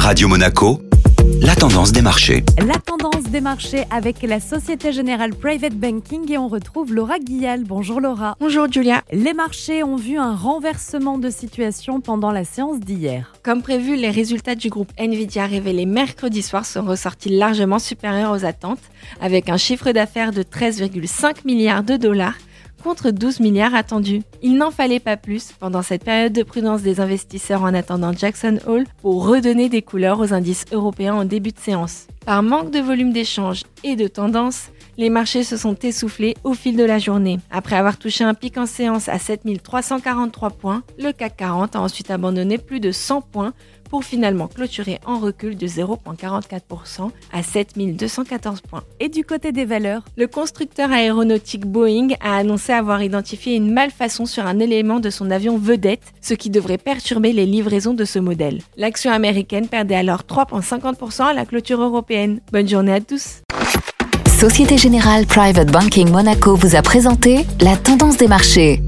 Radio Monaco, la tendance des marchés. La tendance des marchés avec la Société Générale Private Banking et on retrouve Laura Guillal. Bonjour Laura. Bonjour Julia. Les marchés ont vu un renversement de situation pendant la séance d'hier. Comme prévu, les résultats du groupe Nvidia révélés mercredi soir sont ressortis largement supérieurs aux attentes, avec un chiffre d'affaires de 13,5 milliards de dollars contre 12 milliards attendus. Il n'en fallait pas plus pendant cette période de prudence des investisseurs en attendant Jackson Hole pour redonner des couleurs aux indices européens en début de séance. Par manque de volume d'échange et de tendance, les marchés se sont essoufflés au fil de la journée. Après avoir touché un pic en séance à 7343 points, le CAC 40 a ensuite abandonné plus de 100 points pour finalement clôturer en recul de 0,44% à 7214 points. Et du côté des valeurs, le constructeur aéronautique Boeing a annoncé avoir identifié une malfaçon sur un élément de son avion vedette, ce qui devrait perturber les livraisons de ce modèle. L'action américaine perdait alors 3,50% à la clôture européenne. Bonne journée à tous. Société Générale Private Banking Monaco vous a présenté la tendance des marchés.